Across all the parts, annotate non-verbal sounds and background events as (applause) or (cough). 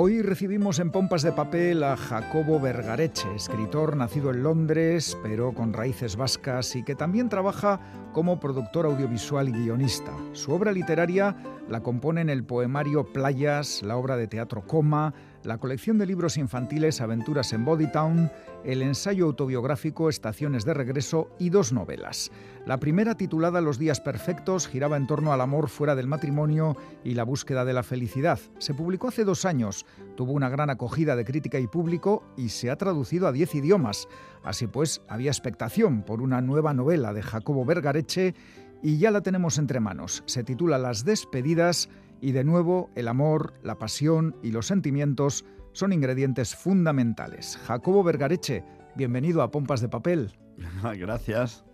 Hoy recibimos en pompas de papel a Jacobo Vergareche, escritor nacido en Londres, pero con raíces vascas y que también trabaja como productor audiovisual y guionista. Su obra literaria la componen el poemario Playas, la obra de teatro Coma, la colección de libros infantiles Aventuras en Bodytown, el ensayo autobiográfico Estaciones de Regreso y dos novelas. La primera, titulada Los días perfectos, giraba en torno al amor fuera del matrimonio y la búsqueda de la felicidad. Se publicó hace dos años, tuvo una gran acogida de crítica y público y se ha traducido a diez idiomas. Así pues, había expectación por una nueva novela de Jacobo Vergareche y ya la tenemos entre manos. Se titula Las despedidas y de nuevo el amor, la pasión y los sentimientos son ingredientes fundamentales. Jacobo Vergareche, bienvenido a Pompas de Papel. (laughs) Gracias.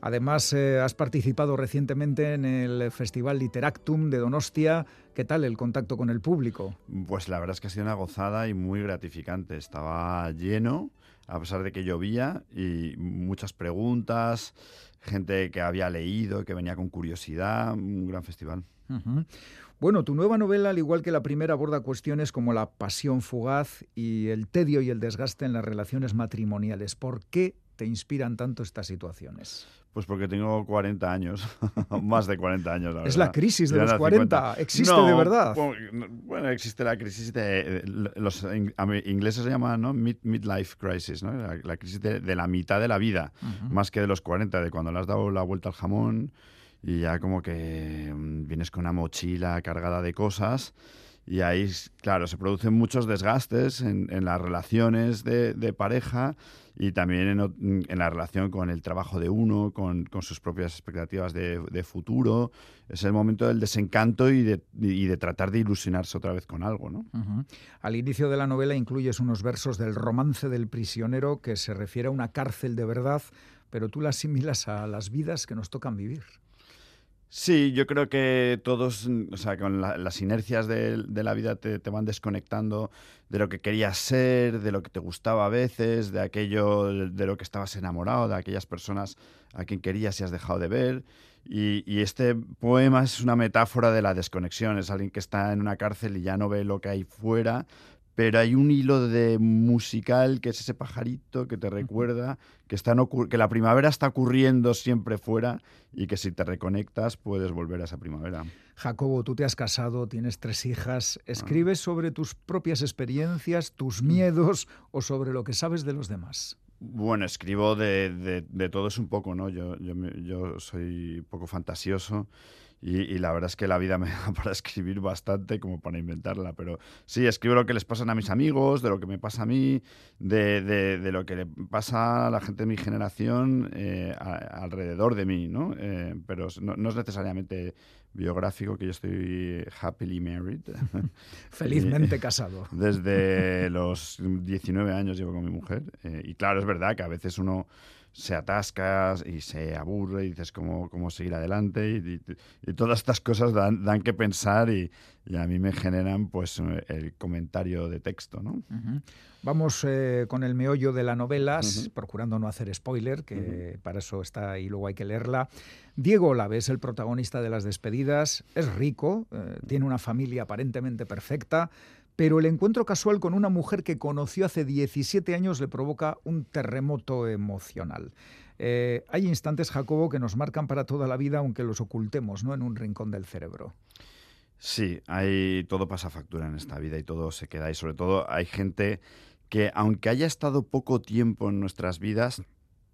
Además, eh, has participado recientemente en el Festival Literactum de Donostia. ¿Qué tal el contacto con el público? Pues la verdad es que ha sido una gozada y muy gratificante. Estaba lleno, a pesar de que llovía, y muchas preguntas, gente que había leído, que venía con curiosidad. Un gran festival. Bueno, tu nueva novela, al igual que la primera, aborda cuestiones como la pasión fugaz y el tedio y el desgaste en las relaciones matrimoniales. ¿Por qué te inspiran tanto estas situaciones? Pues porque tengo 40 años, (laughs) más de 40 años. La es la crisis de los 40, ¿existe de verdad? Bueno, existe la crisis de, los ingleses se llaman ¿no? Mid, midlife crisis, ¿no? la, crisis de, la mitad de la vida, más que de los 40, de cuando le has dado la vuelta al jamón y ya como que mm, vienes con una mochila cargada de cosas y ahí, claro, se producen muchos desgastes en, las relaciones de, pareja y también en, la relación con el trabajo de uno, con, sus propias expectativas de, futuro. Es el momento del desencanto y de, tratar de ilusionarse otra vez con algo. Al inicio de la novela incluyes unos versos del romance del prisionero que se refiere a una cárcel de verdad, pero tú la asimilas a las vidas que nos tocan vivir. Sí, yo creo que todos, mm, o sea, con las inercias de, la vida te, van desconectando de lo que querías ser, de lo que te gustaba a veces, de aquello de lo que estabas enamorado, de aquellas personas a quien querías y has dejado de ver. Y, y, este poema es una metáfora de la desconexión, es alguien que está en una cárcel y ya no ve lo que hay fuera, pero hay un hilo de musical que es ese pajarito que te recuerda que, está que la primavera está ocurriendo siempre fuera y que si te reconectas puedes volver a esa primavera. Jacobo, tú te has casado, tienes tres hijas, ¿escribes sobre tus propias experiencias, tus miedos o sobre lo que sabes de los demás? Bueno, escribo de, de, todo es un poco, ¿no? Yo, yo, yo soy poco fantasioso y, la verdad es que la vida me (laughs) da para escribir bastante como para inventarla. Pero sí, escribo lo que les pasa a mis amigos, de lo que me pasa a mí, de, de, lo que le pasa a la gente de mi generación eh, alrededor de mí, ¿no? Eh, pero no, es necesariamente biográfico, que yo estoy happily married. (laughs) Felizmente (laughs) casado. Desde los 19 años llevo con mi mujer. Eh, y claro, es verdad que a veces uno se atasca y se aburre y dices cómo, cómo seguir adelante y, todas estas cosas dan, dan que pensar y, a mí me generan pues el comentario de texto. ¿no? Vamos eh, con el meollo de la novela, procurando no hacer spoiler, que para eso está y luego hay que leerla. Diego Olave es el protagonista de Las despedidas, es rico, eh, tiene una familia aparentemente perfecta, pero el encuentro casual con una mujer que conoció hace 17 años le provoca un terremoto emocional. Eh, hay instantes, Jacobo, que nos marcan para toda la vida, aunque los ocultemos ¿no? en un rincón del cerebro. Sí, hay, todo pasa factura en esta vida y todo se queda. Y sobre todo hay gente que, aunque haya estado poco tiempo en nuestras vidas,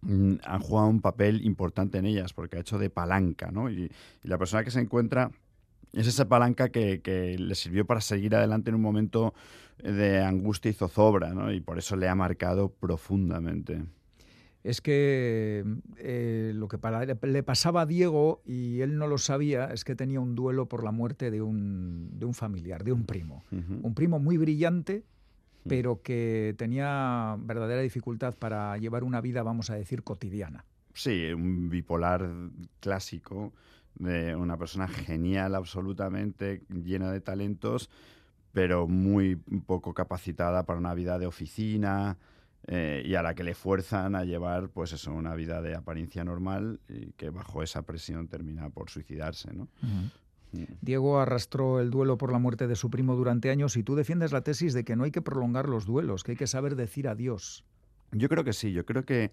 mm, han jugado un papel importante en ellas porque ha hecho de palanca, ¿no? y la persona que se encuentra es esa palanca que, le sirvió para seguir adelante en un momento de angustia y zozobra, ¿no? Y por eso le ha marcado profundamente. Es que eh, lo que le pasaba a Diego, y él no lo sabía, es que tenía un duelo por la muerte de un, familiar, de un primo. Un primo muy brillante, pero que tenía verdadera dificultad para llevar una vida, vamos a decir, cotidiana. Sí, un bipolar clásico de una persona genial absolutamente, llena de talentos, pero muy poco capacitada para una vida de oficina eh, y a la que le fuerzan a llevar pues eso, una vida de apariencia normal y que bajo esa presión termina por suicidarse. ¿no? Mm. Diego arrastró el duelo por la muerte de su primo durante años y tú defiendes la tesis de que no hay que prolongar los duelos, que hay que saber decir adiós. Yo creo que sí, yo creo que,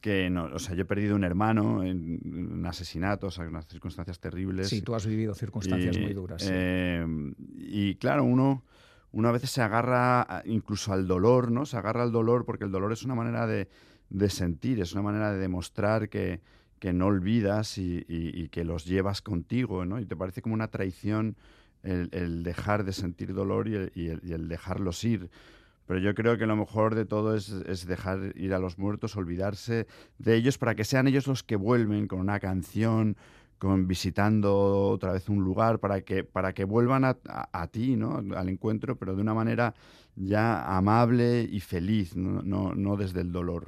que no, o sea, yo he perdido un hermano en, un asesinato, o sea, en unas circunstancias terribles. Sí, tú has vivido circunstancias muy duras. Eh, y claro, uno, uno a veces se agarra incluso al dolor, ¿no? Se agarra al dolor porque el dolor es una manera de, de sentir, es una manera de demostrar que, que no olvidas y, que los llevas contigo, ¿no? Y te parece como una traición el, dejar de sentir dolor y el, dejarlos ir. Pero yo creo que lo mejor de todo es, dejar ir a los muertos, olvidarse de ellos para que sean ellos los que vuelven con una canción, con visitando otra vez un lugar, para que, para que vuelvan a, ti, ¿no? Al encuentro, pero de una manera ya amable y feliz, no, no, desde el dolor.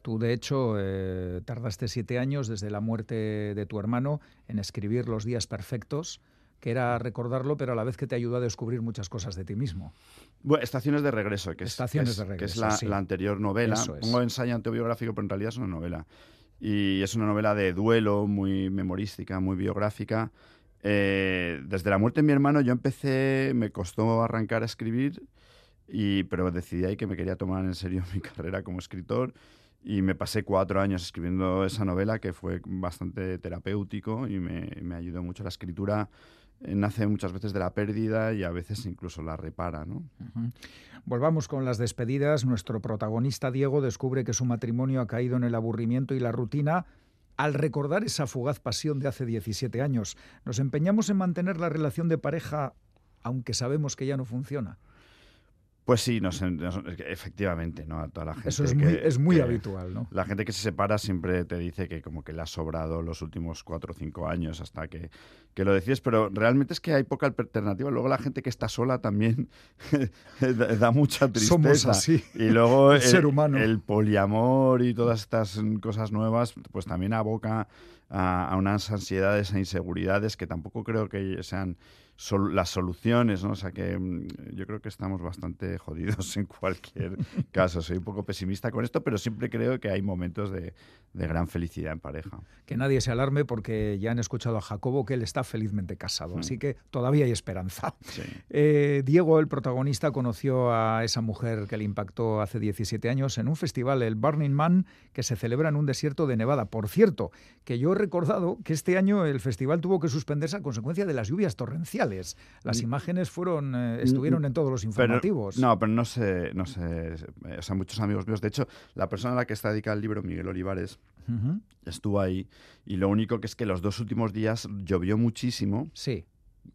Tú, de hecho, eh, tardaste siete años desde la muerte de tu hermano en escribir Los días perfectos, que era recordarlo, pero a la vez que te ayudó a descubrir muchas cosas de ti mismo. Bueno, Estaciones de regreso, que Estaciones es, de que es la, anterior novela. Pongo ensayo autobiográfico, pero en realidad es una novela. Y es una novela de duelo, muy memorística, muy biográfica. Eh, desde la muerte de mi hermano yo empecé, me costó arrancar a escribir, y, pero decidí ahí que me quería tomar en serio (laughs) mi carrera como escritor y me pasé cuatro años escribiendo esa novela que fue bastante terapéutico y me, me ayudó mucho. La escritura nace muchas veces de la pérdida y a veces incluso la repara. ¿no? Volvamos con las despedidas. Nuestro protagonista Diego descubre que su matrimonio ha caído en el aburrimiento y la rutina al recordar esa fugaz pasión de hace 17 años. Nos empeñamos en mantener la relación de pareja aunque sabemos que ya no funciona. Pues sí, efectivamente, ¿no? A toda la gente. Eso es muy, es muy habitual, ¿no? La gente que se separa siempre te dice que como que le ha sobrado los últimos cuatro o cinco años hasta que, que lo decides, pero realmente es que hay poca alternativa. Luego la gente que está sola también (laughs) da mucha tristeza. Somos así. Y luego (laughs) el, ser humano. el poliamor y todas estas cosas nuevas, pues también aboca a, a unas ansiedades e inseguridades que tampoco creo que sean las soluciones, ¿no? O sea que mm, yo creo que estamos bastante jodidos (laughs) en cualquier (laughs) caso. Soy un poco pesimista con esto, pero siempre creo que hay momentos de, gran felicidad en pareja. Que nadie se alarme porque ya han escuchado a Jacobo que él está felizmente casado, así mm. que todavía hay esperanza. Eh, Diego, el protagonista, conoció a esa mujer que le impactó hace 17 años en un festival, el Burning Man, que se celebra en un desierto de Nevada. Por cierto, que yo recordado que este año el festival tuvo que suspenderse a consecuencia de las lluvias torrenciales. Las mm. imágenes fueron, eh, mm, estuvieron mm, en todos los informativos. no, pero no sé, no sé, o sea, muchos amigos míos. De hecho, la persona a la que está dedicada el libro, Miguel Olivares, estuvo ahí y lo único que es que los dos últimos días llovió muchísimo. Sí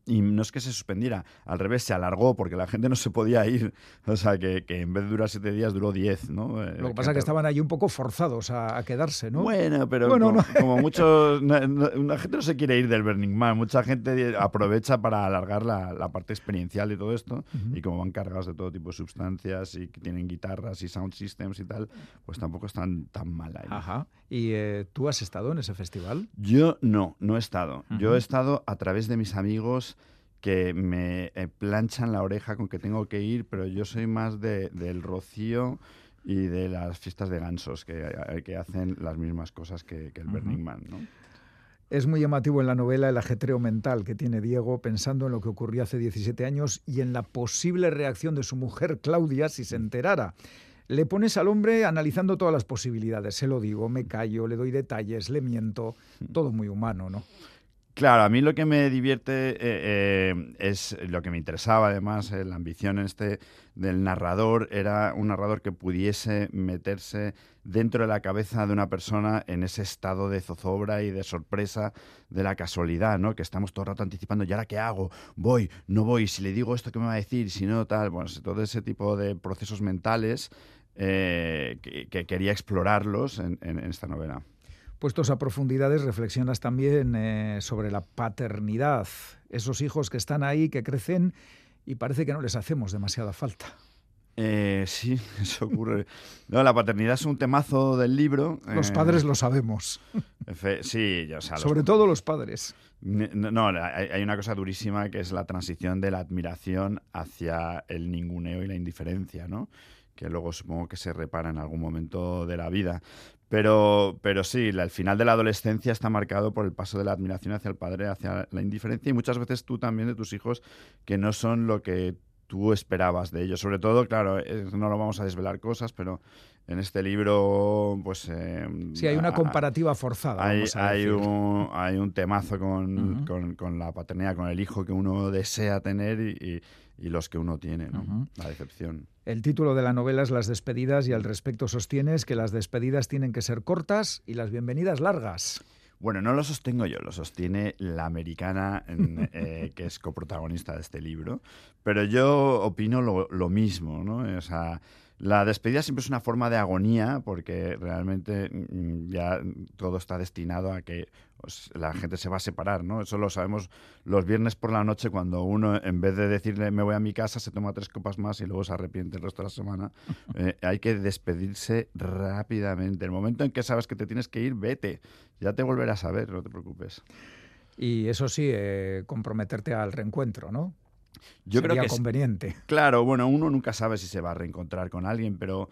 y no es que se suspendiera, al revés, se alargó porque la gente no se podía ir. O sea, que, en vez de durar siete días, duró diez, ¿no? Eh, Lo que pasa es que estaban ahí un poco forzados a, quedarse, ¿no? Bueno, pero como, (laughs) muchos... la gente no se quiere ir del Burning Man, mucha gente aprovecha para alargar la, parte experiencial de todo esto y como van cargados de todo tipo de sustancias y tienen guitarras y sound systems y tal, pues tampoco están tan mal ahí. Ajá. ¿Y eh, tú has estado en ese festival? Yo no, no he estado. Yo he estado a través de mis amigos que me eh, planchan la oreja con que tengo que ir, pero yo soy más de, del rocío y de las fiestas de gansos, que, eh, que hacen las mismas cosas que, el Burning Man. ¿no? Es muy llamativo en la novela el ajetreo mental que tiene Diego pensando en lo que ocurrió hace 17 años y en la posible reacción de su mujer Claudia si se enterara. Le pones al hombre analizando todas las posibilidades, se lo digo, me callo, le doy detalles, le miento, todo muy humano, ¿no? Claro, a mí lo que me divierte eh, eh, es lo que me interesaba, además, eh, la ambición este del narrador era un narrador que pudiese meterse dentro de la cabeza de una persona en ese estado de zozobra y de sorpresa de la casualidad, ¿no? Que estamos todo el rato anticipando, ¿y ahora qué hago? ¿Voy? ¿No voy? Si le digo esto, ¿qué me va a decir? Si no, tal. Bueno, todo ese tipo de procesos mentales que, quería explorarlos en esta novela. Puestos a profundidades, reflexionas también eh, sobre la paternidad, esos hijos que están ahí, que crecen y parece que no les hacemos demasiada falta. Eh, sí, (laughs) eso ocurre. No, la paternidad es un temazo del libro. Los padres lo sabemos. Sí, o sea, sobre todo los padres. No, hay una cosa durísima que es la transición de la admiración hacia el ninguneo y la indiferencia, ¿no? Que luego supongo que se repara en algún momento de la vida. Pero, pero sí, el final de la adolescencia está marcado por el paso de la admiración hacia el padre, hacia la indiferencia y muchas veces tú también de tus hijos que no son lo que tú esperabas de ellos. Sobre todo, claro, no lo vamos a desvelar cosas, pero en este libro, pues... Eh, sí, hay una comparativa forzada. Hay, hay, un, hay un temazo con, con, la paternidad, con el hijo que uno desea tener y, y, los que uno tiene, ¿no? La decepción. El título de la novela es Las despedidas y al respecto sostienes que las despedidas tienen que ser cortas y las bienvenidas largas. Bueno, no lo sostengo yo, lo sostiene la americana (laughs) eh, que es coprotagonista de este libro, pero yo opino lo, lo mismo, ¿no? O sea, la despedida siempre es una forma de agonía porque realmente mm, ya todo está destinado a que pues, la gente se va a separar, ¿no? Eso lo sabemos los viernes por la noche cuando uno, en vez de decirle me voy a mi casa, se toma tres copas más y luego se arrepiente el resto de la semana. (laughs) Eh, hay que despedirse rápidamente. El momento en que sabes que te tienes que ir, vete. Ya te volverás a ver, no te preocupes. Y eso sí, eh, comprometerte al reencuentro, ¿no? Yo creo que conveniente. claro, bueno, uno nunca sabe si se va a reencontrar con alguien, pero,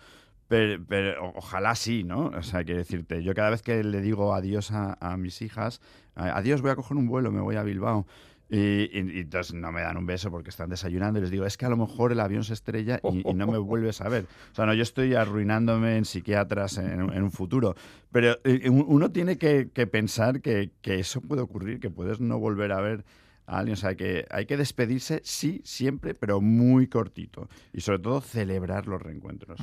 pero, ojalá sí, ¿no? O sea, quiero decirte, yo cada vez que le digo adiós a, mis hijas, adiós, voy a coger un vuelo, me voy a Bilbao. Y, entonces no me dan un beso porque están desayunando y les digo, es que a lo mejor el avión se estrella y, no me vuelves a ver. O sea, no, yo estoy arruinándome en psiquiatras en, un futuro. Pero eh, uno tiene que, pensar que, que, eso puede ocurrir, que puedes no volver a ver alguien. O sea, que hay que despedirse, sí, siempre, pero muy cortito. Y sobre todo celebrar los reencuentros.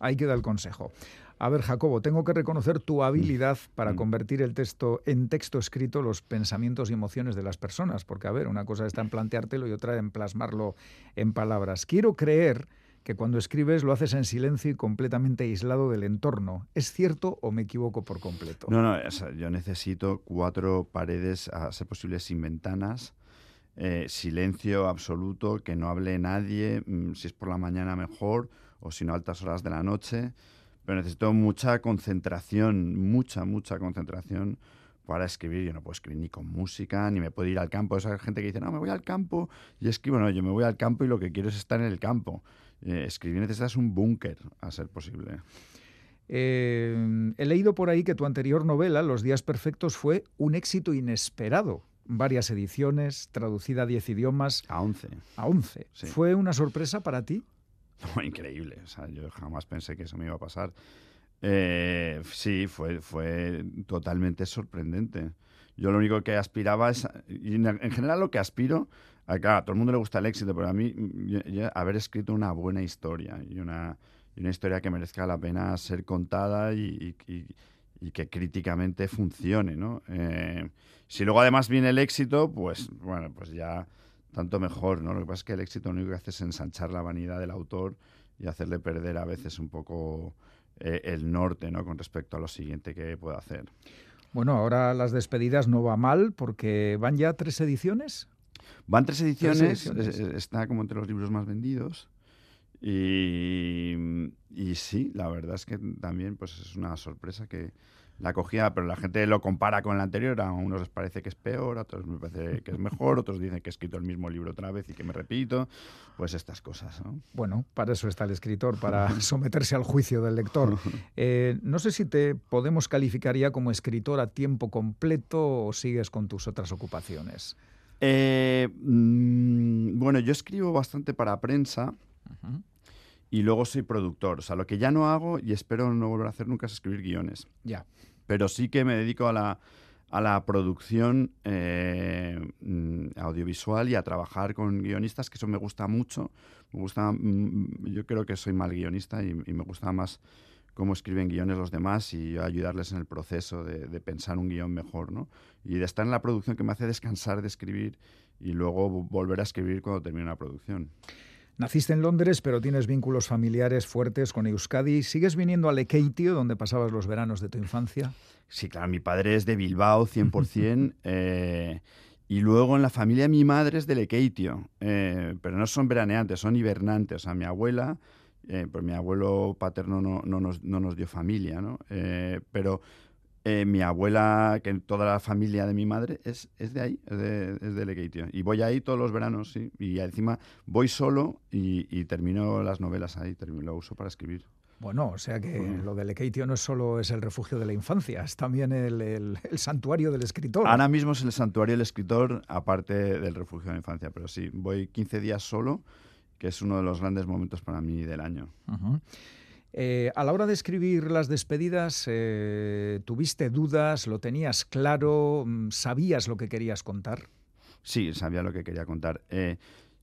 Ahí queda el consejo. A ver, Jacobo, tengo que reconocer tu habilidad para mm. convertir el texto en texto escrito los pensamientos y emociones de las personas. Porque, a ver, una cosa está en planteártelo y otra en plasmarlo en palabras. Quiero creer que cuando escribes lo haces en silencio y completamente aislado del entorno. ¿Es cierto o me equivoco por completo? No, no, yo necesito cuatro paredes, a ser posible, sin ventanas, eh, silencio absoluto, que no hable nadie, mm, si es por la mañana mejor, o si no altas horas de la noche, pero necesito mucha concentración, mucha, mucha concentración para escribir. Yo no puedo escribir ni con música, ni me puedo ir al campo. Esa gente que dice, no, me voy al campo y escribo. No, yo me voy al campo y lo que quiero es estar en el campo. Eh, escribir necesitas un búnker, a ser posible. Eh, he leído por ahí que tu anterior novela, Los días perfectos, fue un éxito inesperado varias ediciones, traducida a 10 idiomas. A 11. A 11. ¿Fue una sorpresa para ti? (laughs) increíble. O sea, yo jamás pensé que eso me iba a pasar. Eh, sí, fue, fue totalmente sorprendente. Yo lo único que aspiraba es, en general lo que aspiro, a, claro, a todo el mundo le gusta el éxito, pero a mí haber escrito una buena historia y una, una historia que merezca la pena ser contada y, y que críticamente funcione, ¿no? Eh, si luego además viene el éxito, pues bueno, pues ya tanto mejor, ¿no? Lo que pasa es que el éxito lo único que hace es ensanchar la vanidad del autor y hacerle perder a veces un poco eh, el norte, ¿no? Con respecto a lo siguiente que pueda hacer. Bueno, ahora las despedidas no va mal porque van ya tres ediciones. Van tres ediciones, está como entre los libros más vendidos. Y, y, sí, la verdad es que también pues es una sorpresa que la cogía, pero la gente lo compara con la anterior, a unos les parece que es peor, a otros me parece que es mejor, otros dicen que he escrito el mismo libro otra vez y que me repito, pues estas cosas. ¿no? Bueno, para eso está el escritor, para (laughs) someterse al juicio del lector. (laughs) Eh, no sé si te podemos calificar ya como escritor a tiempo completo o sigues con tus otras ocupaciones. Eh, mm, bueno, yo escribo bastante para prensa y luego soy productor. O sea, lo que ya no hago y espero no volver a hacer nunca es escribir guiones. Ya. Pero sí que me dedico a la, a la producción eh, mm, audiovisual y a trabajar con guionistas, que eso me gusta mucho. Me gusta, mm, yo creo que soy mal guionista y, me gusta más cómo escriben guiones los demás y ayudarles en el proceso de, de, pensar un guion mejor, ¿no? Y de estar en la producción que me hace descansar de escribir y luego volver a escribir cuando termine la producción. Naciste en Londres, pero tienes vínculos familiares fuertes con Euskadi. ¿Sigues viniendo a Lekeitio, donde pasabas los veranos de tu infancia? Sí, claro, mi padre es de Bilbao, 100%. (laughs) eh, y luego en la familia mi madre es de Lekeitio. Eh, pero no son veraneantes, son hibernantes. O sea, mi abuela Eh, pues mi abuelo paterno no, no, nos, no nos, dio familia, ¿no? Eh, pero eh, mi abuela, que toda la familia de mi madre es, es de ahí, es de, es de. Y voy ahí todos los veranos, sí. Y encima voy solo y, y termino las novelas ahí, termino, lo uso para escribir. Bueno, o sea que lo de Lekeitio no solo es el refugio de la infancia, es también el, el, el, santuario del escritor. Ahora mismo es el santuario del escritor, aparte del refugio de la infancia, pero sí, voy 15 días solo, que es uno de los grandes momentos para mí del año. Uh -huh. Eh, a la hora de escribir las despedidas, eh, ¿tuviste dudas? ¿Lo tenías claro? Mm, ¿Sabías lo que querías contar? Sí, sabía lo que quería contar. Eh,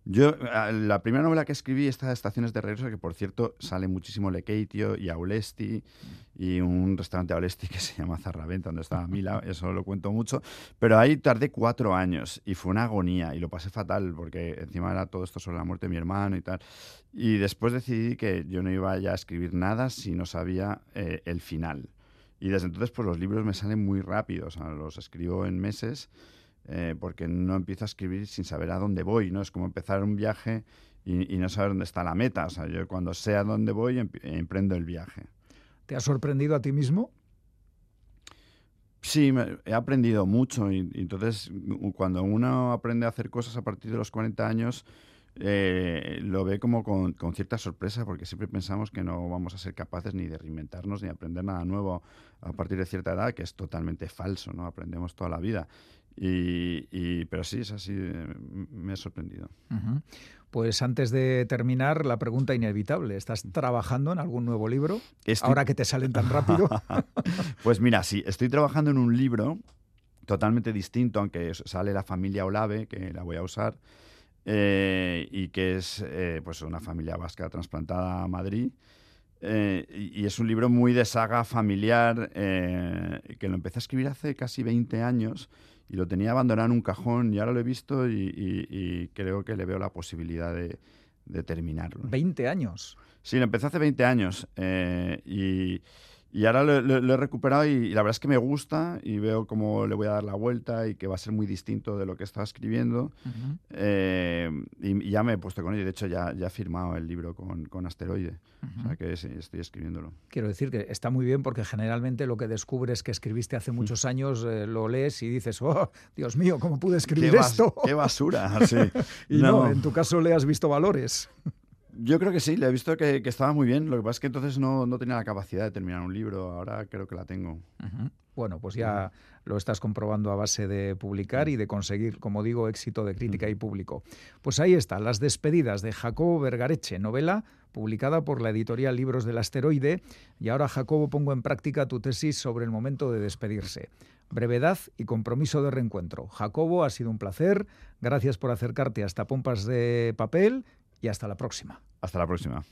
yo, la primera novela que escribí, esta Estaciones de Regreso, que por cierto sale muchísimo Lekeitio y Aulesti y un restaurante Aulesti (laughs) que se llama Zarraventa, donde estaba Mila, eso lo cuento mucho, pero ahí tardé cuatro años y fue una agonía y lo pasé fatal porque encima era todo esto sobre la muerte de mi hermano y tal. Y después decidí que yo no iba ya a escribir nada si no sabía eh, el final. Y desde entonces pues los libros me salen muy rápido, o sea, los escribo en meses eh, porque no empiezo a escribir sin saber a dónde voy, ¿no? Es como empezar un viaje y, y no saber dónde está la meta. O sea, yo cuando sé a dónde voy, em emprendo el viaje. ¿Te ha sorprendido a ti mismo? Sí, me, he aprendido mucho y, y, entonces cuando uno aprende a hacer cosas a partir de los 40 años, eh, lo ve como con, con, cierta sorpresa porque siempre pensamos que no vamos a ser capaces ni de reinventarnos ni aprender nada nuevo a partir de cierta edad, que es totalmente falso, ¿no? Aprendemos toda la vida. Y, y, pero sí, es así, me ha sorprendido. Uh -huh. Pues antes de terminar, la pregunta inevitable. ¿Estás trabajando en algún nuevo libro? Estoy... Ahora que te salen tan rápido. (laughs) pues mira, sí, estoy trabajando en un libro totalmente distinto, aunque sale la familia Olave, que la voy a usar, eh, y que es eh, pues una familia vasca trasplantada a Madrid. Eh, y es un libro muy de saga familiar, que lo empecé a escribir hace casi 20 años y lo tenía abandonado en un cajón y ahora lo he visto y, y, y creo que le veo la posibilidad de, de, terminarlo. ¿20 años? Sí, lo empecé hace 20 años y, y, ahora lo, lo, lo he recuperado y, la verdad es que me gusta y veo cómo le voy a dar la vuelta y que va a ser muy distinto de lo que estaba escribiendo. Uh -huh. eh, y, ya me he puesto con ello. De hecho, ya, ya he firmado el libro con, con Asteroide. Uh -huh. O sea que sí, estoy escribiéndolo. Quiero decir que está muy bien porque generalmente lo que descubres que escribiste hace muchos años eh, lo lees y dices, oh, Dios mío, ¿cómo pude escribir ¿Qué esto? ¡Qué basura! Sí. (laughs) y no. no, en tu caso le has visto valores. Yo creo que sí, le he visto que, que, estaba muy bien. Lo que pasa es que entonces no, no, tenía la capacidad de terminar un libro. Ahora creo que la tengo. Uh -huh. Bueno, pues ya uh -huh. lo estás comprobando a base de publicar y de conseguir, como digo, éxito de crítica y público. Pues ahí está, Las despedidas de Jacobo Vergareche, novela publicada por la editorial Libros del Asteroide. Y ahora, Jacobo, pongo en práctica tu tesis sobre el momento de despedirse. Brevedad y compromiso de reencuentro. Jacobo, ha sido un placer. Gracias por acercarte hasta Pompas de Papel y hasta la próxima. Hasta la próxima.